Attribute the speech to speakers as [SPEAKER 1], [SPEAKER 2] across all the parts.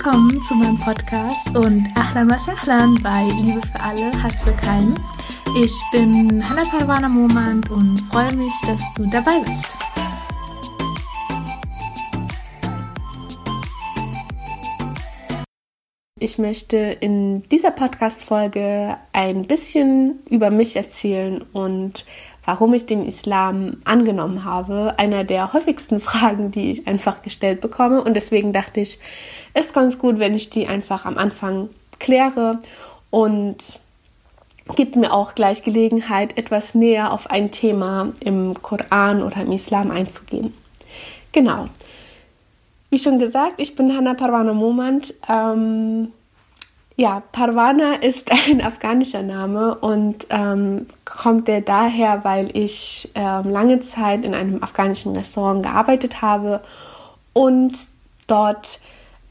[SPEAKER 1] Willkommen zu meinem Podcast und Ahlan was Ahlan bei Liebe für alle, Hass für keinen. Ich bin Hannah Parwana Momand und freue mich, dass du dabei bist. Ich möchte in dieser Podcast-Folge ein bisschen über mich erzählen und warum ich den Islam angenommen habe. Einer der häufigsten Fragen, die ich einfach gestellt bekomme. Und deswegen dachte ich, ist ganz gut, wenn ich die einfach am Anfang kläre und gibt mir auch gleich Gelegenheit, etwas näher auf ein Thema im Koran oder im Islam einzugehen. Genau. Wie schon gesagt, ich bin Hanna Parwana Momand. Ähm, ja, Parwana ist ein afghanischer Name und ähm, kommt der daher, weil ich ähm, lange Zeit in einem afghanischen Restaurant gearbeitet habe und dort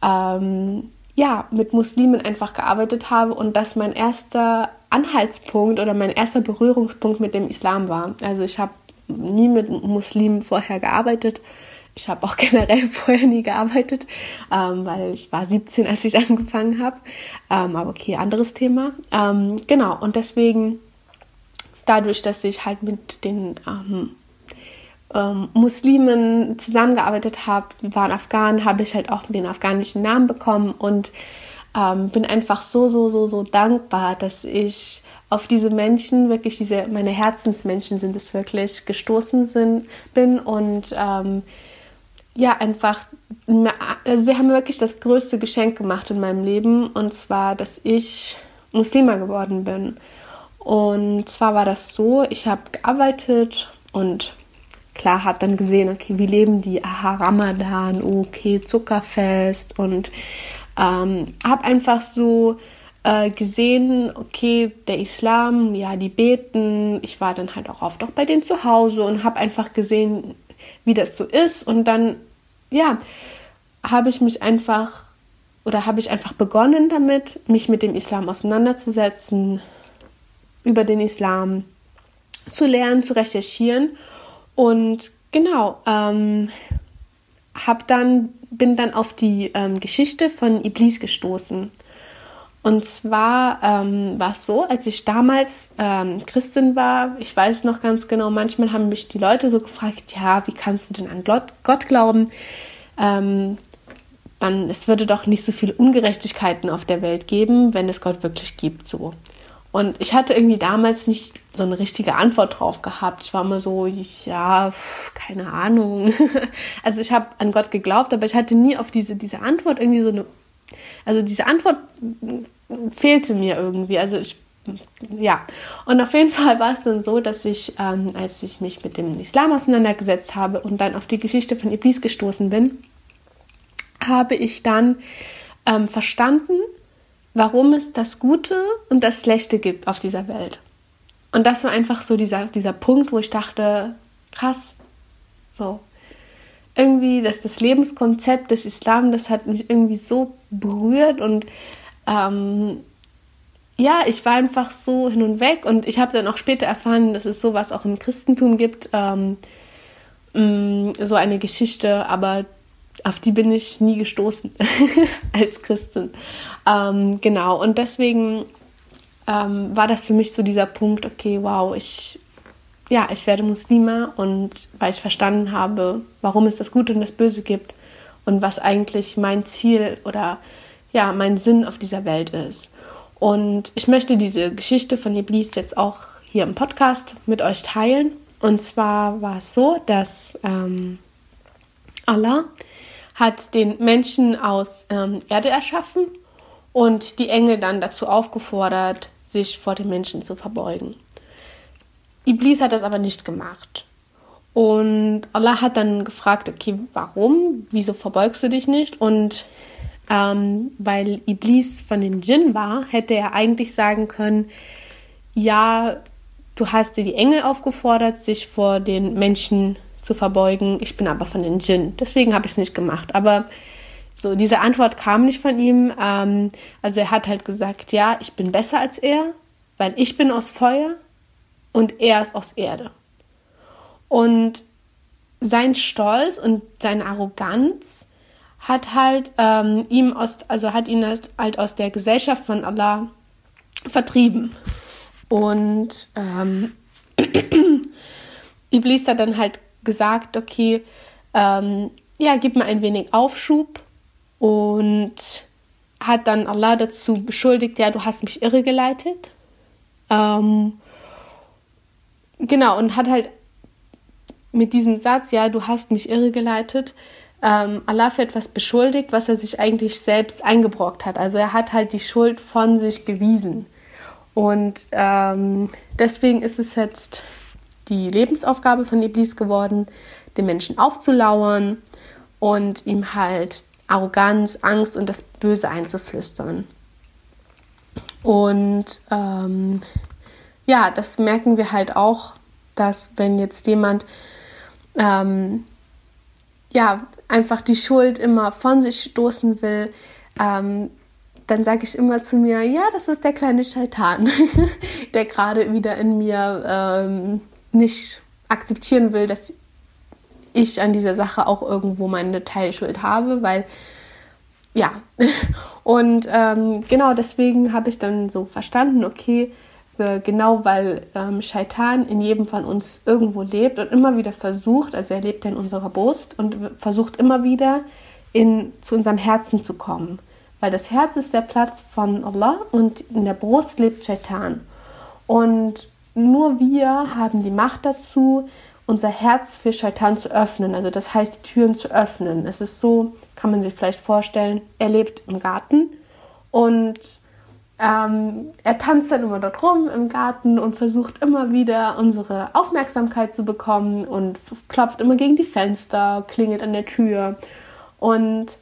[SPEAKER 1] ähm, ja, mit Muslimen einfach gearbeitet habe und das mein erster Anhaltspunkt oder mein erster Berührungspunkt mit dem Islam war. Also ich habe nie mit Muslimen vorher gearbeitet ich habe auch generell vorher nie gearbeitet, ähm, weil ich war 17, als ich angefangen habe. Ähm, aber okay, anderes Thema. Ähm, genau, und deswegen, dadurch, dass ich halt mit den ähm, ähm, Muslimen zusammengearbeitet habe, waren Afghanen, habe ich halt auch den afghanischen Namen bekommen und ähm, bin einfach so, so, so, so dankbar, dass ich auf diese Menschen, wirklich diese, meine Herzensmenschen sind es wirklich, gestoßen sind, bin und ähm, ja, einfach, also sie haben mir wirklich das größte Geschenk gemacht in meinem Leben und zwar, dass ich Muslima geworden bin. Und zwar war das so, ich habe gearbeitet und klar habe dann gesehen, okay, wie leben die? Aha, Ramadan, okay, Zuckerfest und ähm, habe einfach so äh, gesehen, okay, der Islam, ja, die beten. Ich war dann halt auch oft auch bei denen zu Hause und habe einfach gesehen, wie das so ist und dann ja, habe ich mich einfach oder habe ich einfach begonnen damit, mich mit dem Islam auseinanderzusetzen, über den Islam zu lernen, zu recherchieren und genau, ähm, hab dann bin dann auf die ähm, Geschichte von Iblis gestoßen. Und zwar ähm, war es so, als ich damals ähm, Christin war, ich weiß noch ganz genau, manchmal haben mich die Leute so gefragt, ja, wie kannst du denn an Gott, glauben? Ähm, dann, es würde doch nicht so viele Ungerechtigkeiten auf der Welt geben, wenn es Gott wirklich gibt, so. Und ich hatte irgendwie damals nicht so eine richtige Antwort drauf gehabt. Ich war immer so, ja, keine Ahnung. also ich habe an Gott geglaubt, aber ich hatte nie auf diese, diese Antwort irgendwie so eine also diese Antwort fehlte mir irgendwie. Also ich, ja. Und auf jeden Fall war es dann so, dass ich, ähm, als ich mich mit dem Islam auseinandergesetzt habe und dann auf die Geschichte von Iblis gestoßen bin, habe ich dann ähm, verstanden, warum es das Gute und das Schlechte gibt auf dieser Welt. Und das war einfach so dieser, dieser Punkt, wo ich dachte, krass, so, irgendwie, dass das Lebenskonzept des Islam, das hat mich irgendwie so berührt und ähm, ja, ich war einfach so hin und weg und ich habe dann auch später erfahren, dass es sowas auch im Christentum gibt, ähm, mm, so eine Geschichte, aber auf die bin ich nie gestoßen als Christin. Ähm, genau, und deswegen ähm, war das für mich so dieser Punkt, okay, wow, ich ja, ich werde Muslima und weil ich verstanden habe, warum es das Gute und das Böse gibt und was eigentlich mein Ziel oder ja, mein Sinn auf dieser Welt ist. Und ich möchte diese Geschichte von Iblis jetzt auch hier im Podcast mit euch teilen. Und zwar war es so, dass ähm, Allah hat den Menschen aus ähm, Erde erschaffen und die Engel dann dazu aufgefordert, sich vor den Menschen zu verbeugen. Iblis hat das aber nicht gemacht. Und Allah hat dann gefragt, okay, warum? Wieso verbeugst du dich nicht? Und ähm, weil Iblis von den Djinn war, hätte er eigentlich sagen können, ja, du hast dir die Engel aufgefordert, sich vor den Menschen zu verbeugen. Ich bin aber von den Djinn. Deswegen habe ich es nicht gemacht. Aber so, diese Antwort kam nicht von ihm. Ähm, also er hat halt gesagt, ja, ich bin besser als er, weil ich bin aus Feuer und er ist aus Erde. Und sein Stolz und seine Arroganz hat halt ähm, ihm aus, also hat ihn halt aus der Gesellschaft von Allah vertrieben. Und ähm, Iblis hat dann halt gesagt, okay, ähm, ja, gib mir ein wenig Aufschub und hat dann Allah dazu beschuldigt, ja, du hast mich irregeleitet. Ähm, genau, und hat halt mit diesem Satz, ja, du hast mich irregeleitet, ähm, Allah für etwas beschuldigt, was er sich eigentlich selbst eingebrockt hat. Also er hat halt die Schuld von sich gewiesen. Und ähm, deswegen ist es jetzt die Lebensaufgabe von Iblis geworden, den Menschen aufzulauern und ihm halt Arroganz, Angst und das Böse einzuflüstern. Und ähm, ja, das merken wir halt auch, dass wenn jetzt jemand ähm, ja einfach die Schuld immer von sich stoßen will, ähm, dann sage ich immer zu mir, ja, das ist der kleine Scheitan, der gerade wieder in mir ähm, nicht akzeptieren will, dass ich an dieser Sache auch irgendwo meine Teilschuld habe, weil ja, und ähm, genau deswegen habe ich dann so verstanden, okay, äh, genau weil ähm, Shaitan in jedem von uns irgendwo lebt und immer wieder versucht, also er lebt in unserer Brust und versucht immer wieder in, zu unserem Herzen zu kommen. Weil das Herz ist der Platz von Allah und in der Brust lebt Shaitan. Und nur wir haben die Macht dazu, unser Herz für Shaitan zu öffnen, also das heißt, die Türen zu öffnen. Es ist so, kann man sich vielleicht vorstellen, er lebt im Garten und ähm, er tanzt dann immer dort rum im Garten und versucht immer wieder unsere Aufmerksamkeit zu bekommen und klopft immer gegen die Fenster, klingelt an der Tür. Und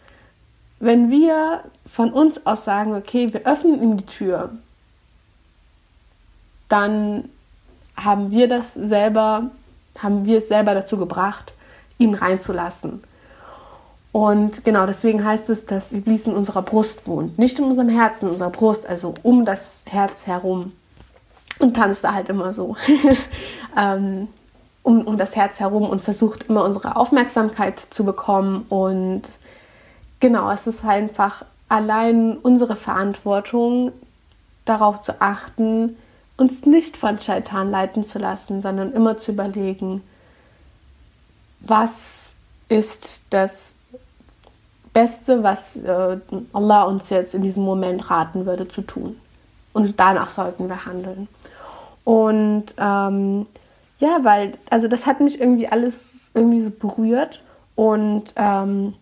[SPEAKER 1] wenn wir von uns aus sagen, okay, wir öffnen ihm die Tür, dann haben wir das selber, haben wir es selber dazu gebracht, ihn reinzulassen. Und genau deswegen heißt es, dass Iblis in unserer Brust wohnt. Nicht in unserem Herzen, in unserer Brust, also um das Herz herum. Und tanzt da halt immer so ähm, um, um das Herz herum und versucht immer unsere Aufmerksamkeit zu bekommen. Und genau, es ist halt einfach allein unsere Verantwortung, darauf zu achten, uns nicht von Scheitan leiten zu lassen, sondern immer zu überlegen, was ist das Beste, was äh, Allah uns jetzt in diesem Moment raten würde zu tun. Und danach sollten wir handeln. Und ähm, ja, weil, also das hat mich irgendwie alles irgendwie so berührt und ähm,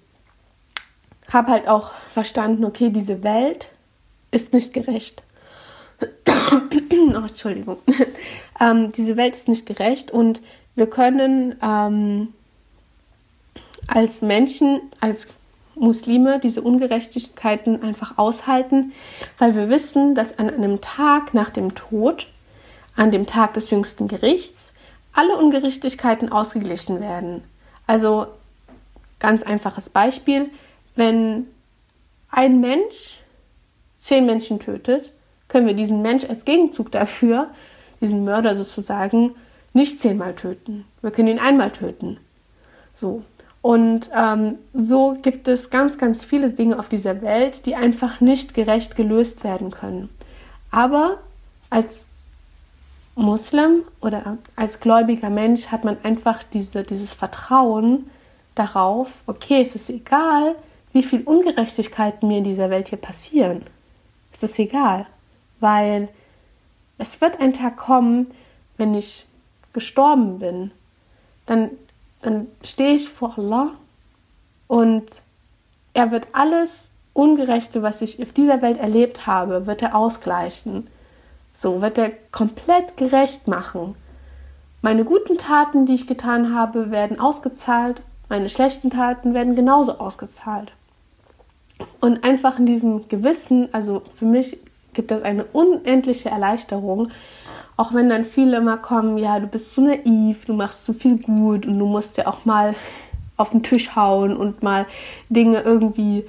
[SPEAKER 1] habe halt auch verstanden, okay, diese Welt ist nicht gerecht. oh, Entschuldigung. ähm, diese Welt ist nicht gerecht und wir können ähm, als Menschen, als Muslime diese Ungerechtigkeiten einfach aushalten, weil wir wissen, dass an einem Tag nach dem Tod, an dem Tag des jüngsten Gerichts, alle Ungerechtigkeiten ausgeglichen werden. Also ganz einfaches Beispiel, wenn ein Mensch zehn Menschen tötet, können wir diesen Mensch als Gegenzug dafür, diesen Mörder sozusagen, nicht zehnmal töten. Wir können ihn einmal töten. So. Und ähm, so gibt es ganz, ganz viele Dinge auf dieser Welt, die einfach nicht gerecht gelöst werden können. Aber als Muslim oder als gläubiger Mensch hat man einfach diese, dieses Vertrauen darauf, okay, es ist egal, wie viel Ungerechtigkeiten mir in dieser Welt hier passieren. Es ist egal, weil es wird ein Tag kommen, wenn ich gestorben bin, dann dann stehe ich vor Allah und er wird alles Ungerechte, was ich auf dieser Welt erlebt habe, wird er ausgleichen. So wird er komplett gerecht machen. Meine guten Taten, die ich getan habe, werden ausgezahlt, meine schlechten Taten werden genauso ausgezahlt. Und einfach in diesem Gewissen, also für mich gibt das eine unendliche Erleichterung, auch wenn dann viele immer kommen, ja, du bist so naiv, du machst so viel gut und du musst ja auch mal auf den Tisch hauen und mal Dinge irgendwie,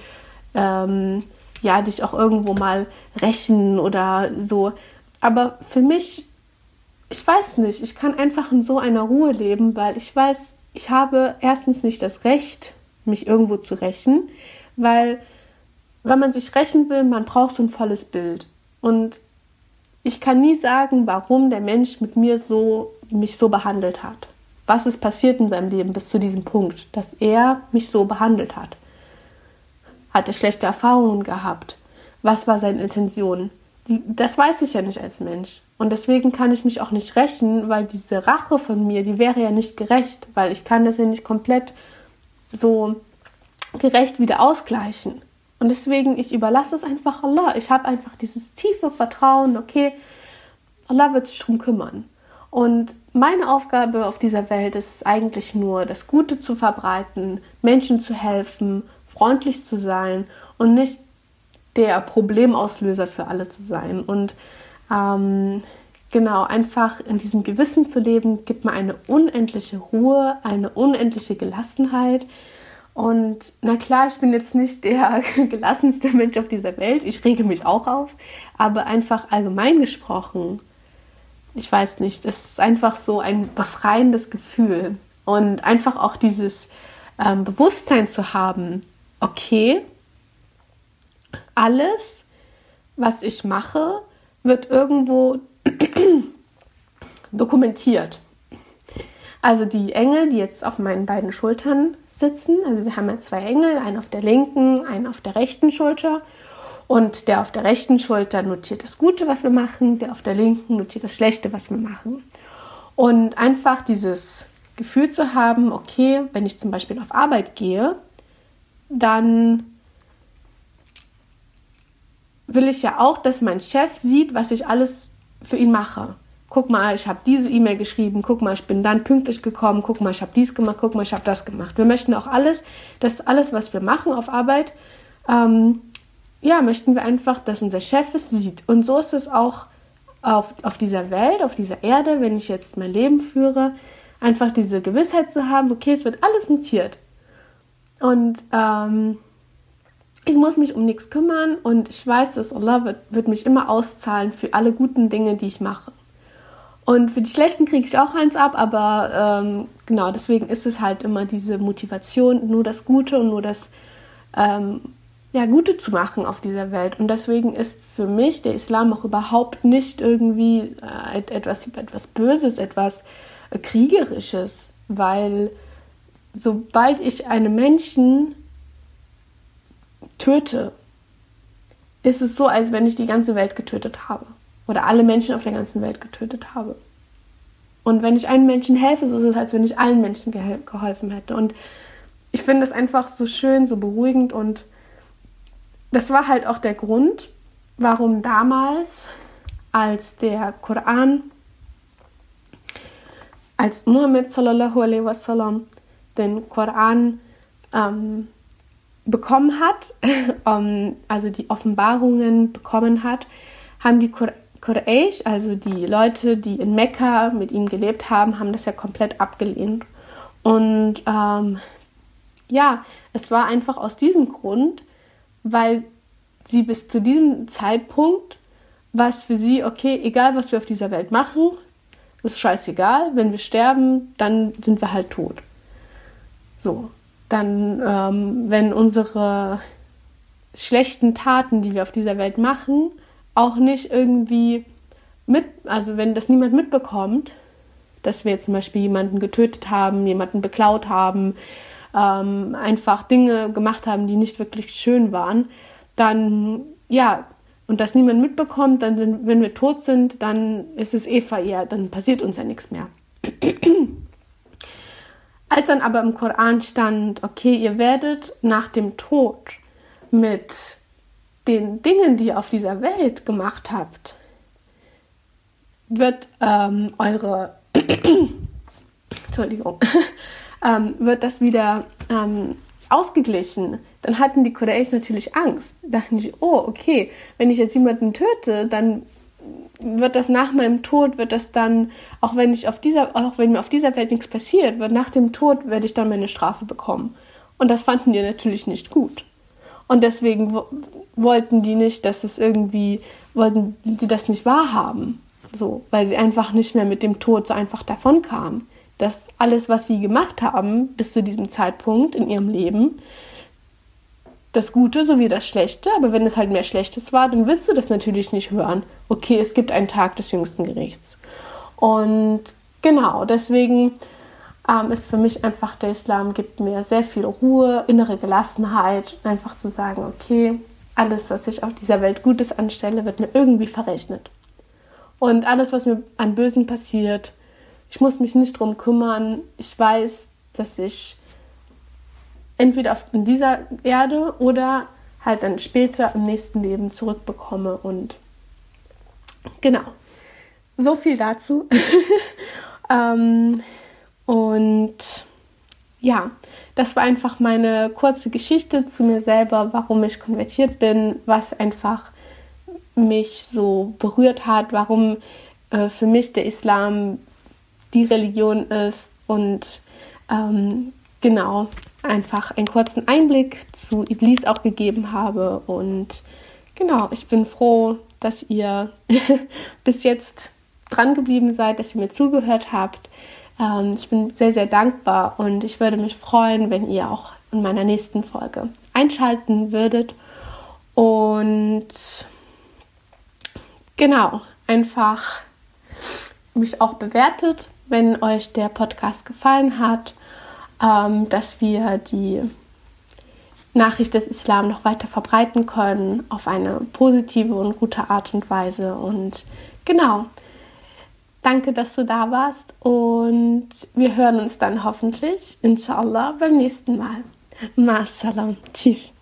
[SPEAKER 1] ähm, ja, dich auch irgendwo mal rächen oder so. Aber für mich, ich weiß nicht, ich kann einfach in so einer Ruhe leben, weil ich weiß, ich habe erstens nicht das Recht, mich irgendwo zu rächen, Weil, wenn man sich rächen will, man braucht so ein volles Bild. Und ich kann nie sagen, warum der Mensch mit mir so, mich so behandelt hat. Was ist passiert in seinem Leben bis zu diesem Punkt, dass er mich so behandelt hat? Hat er schlechte Erfahrungen gehabt? Was war seine Intention? Die, das weiß ich ja nicht als Mensch. Und deswegen kann ich mich auch nicht rächen, weil diese Rache von mir, die wäre ja nicht gerecht, weil ich kann das ja nicht komplett so gerecht wieder ausgleichen. Und deswegen, ich überlasse es einfach Allah. Ich habe einfach dieses tiefe Vertrauen, okay, Allah wird sich drum kümmern. Und meine Aufgabe auf dieser Welt ist eigentlich nur, das Gute zu verbreiten, Menschen zu helfen, freundlich zu sein und nicht der Problemauslöser für alle zu sein. Und ähm, genau, einfach in diesem Gewissen zu leben, gibt mir eine unendliche Ruhe, eine unendliche Gelassenheit. Und na klar, ich bin jetzt nicht der gelassenste Mensch auf dieser Welt. Ich rege mich auch auf. Aber einfach allgemein gesprochen, ich weiß nicht, es ist einfach so ein befreiendes Gefühl. Und einfach auch dieses ähm, Bewusstsein zu haben, okay, alles, was ich mache, wird irgendwo dokumentiert. Also die Engel, die jetzt auf meinen beiden Schultern sitzen, also wir haben ja zwei Engel, einen auf der linken, einen auf der rechten Schulter. Und der auf der rechten Schulter notiert das Gute, was wir machen, der auf der linken notiert das Schlechte, was wir machen. Und einfach dieses Gefühl zu haben, okay, wenn ich zum Beispiel auf Arbeit gehe, dann will ich ja auch, dass mein Chef sieht, was ich alles für ihn mache. Guck mal, ich habe diese E-Mail geschrieben, guck mal, ich bin dann pünktlich gekommen, guck mal, ich habe dies gemacht, guck mal, ich habe das gemacht. Wir möchten auch alles, dass alles, was wir machen auf Arbeit, ähm, ja, möchten wir einfach, dass unser Chef es sieht. Und so ist es auch auf, auf dieser Welt, auf dieser Erde, wenn ich jetzt mein Leben führe, einfach diese Gewissheit zu haben, okay, es wird alles notiert. Und ähm, ich muss mich um nichts kümmern und ich weiß, dass Allah wird, wird mich immer auszahlen für alle guten Dinge, die ich mache. Und für die schlechten kriege ich auch eins ab, aber ähm, genau, deswegen ist es halt immer diese Motivation, nur das Gute und nur das ähm, ja, Gute zu machen auf dieser Welt. Und deswegen ist für mich der Islam auch überhaupt nicht irgendwie äh, etwas, etwas Böses, etwas äh, Kriegerisches, weil sobald ich einem Menschen töte, ist es so, als wenn ich die ganze Welt getötet habe. Oder alle Menschen auf der ganzen Welt getötet habe. Und wenn ich einem Menschen helfe, so ist es, als wenn ich allen Menschen geholfen hätte. Und ich finde es einfach so schön, so beruhigend. Und das war halt auch der Grund, warum damals, als der Koran, als Muhammad sallallahu alaihi wasallam den Koran ähm, bekommen hat, ähm, also die Offenbarungen bekommen hat, haben die Quraysh, also die Leute, die in Mekka mit ihm gelebt haben, haben das ja komplett abgelehnt. Und ähm, ja, es war einfach aus diesem Grund, weil sie bis zu diesem Zeitpunkt was für sie, okay, egal was wir auf dieser Welt machen, ist scheißegal, wenn wir sterben, dann sind wir halt tot. So, dann, ähm, wenn unsere schlechten Taten, die wir auf dieser Welt machen, auch nicht irgendwie mit, also wenn das niemand mitbekommt, dass wir jetzt zum Beispiel jemanden getötet haben, jemanden beklaut haben, ähm, einfach Dinge gemacht haben, die nicht wirklich schön waren, dann ja, und das niemand mitbekommt, dann, wenn wir tot sind, dann ist es eh verehrt, dann passiert uns ja nichts mehr. Als dann aber im Koran stand, okay, ihr werdet nach dem Tod mit den Dingen, die ihr auf dieser Welt gemacht habt, wird ähm, eure Entschuldigung, ähm, wird das wieder ähm, ausgeglichen. Dann hatten die Quraysh natürlich Angst. Dachten die, oh, okay, wenn ich jetzt jemanden töte, dann wird das nach meinem Tod, wird das dann, auch wenn ich auf dieser, auch wenn mir auf dieser Welt nichts passiert, wird nach dem Tod werde ich dann meine Strafe bekommen. Und das fanden die natürlich nicht gut. Und deswegen wollten die nicht, dass es irgendwie, wollten die das nicht wahrhaben. So, weil sie einfach nicht mehr mit dem Tod so einfach davon kamen. Dass alles, was sie gemacht haben bis zu diesem Zeitpunkt in ihrem Leben, das Gute sowie das Schlechte, aber wenn es halt mehr Schlechtes war, dann willst du das natürlich nicht hören. Okay, es gibt einen Tag des jüngsten Gerichts. Und genau, deswegen ähm, ist für mich einfach der Islam gibt mir sehr viel Ruhe, innere Gelassenheit, einfach zu sagen, okay, alles, was ich auf dieser Welt Gutes anstelle, wird mir irgendwie verrechnet. Und alles, was mir an Bösen passiert, ich muss mich nicht drum kümmern. Ich weiß, dass ich entweder auf dieser Erde oder halt dann später im nächsten Leben zurückbekomme. Und genau, so viel dazu. ähm, und ja, das war einfach meine kurze Geschichte zu mir selber, warum ich konvertiert bin, was einfach mich so berührt hat, warum äh, für mich der Islam die Religion ist und ähm, genau einfach einen kurzen Einblick zu Iblis auch gegeben habe. Und genau, ich bin froh, dass ihr bis jetzt dran geblieben seid, dass ihr mir zugehört habt. Ähm, ich bin sehr, sehr dankbar und ich würde mich freuen, wenn ihr auch in meiner nächsten Folge einschalten würdet. Und genau, einfach mich auch bewertet, wenn euch der Podcast gefallen hat ähm, dass wir die Nachricht des Islam noch weiter verbreiten können auf eine positive und gute Art und Weise. Und genau, danke, dass du da warst und wir hören uns dann hoffentlich, inshallah, beim nächsten Mal. Ma Tschüss.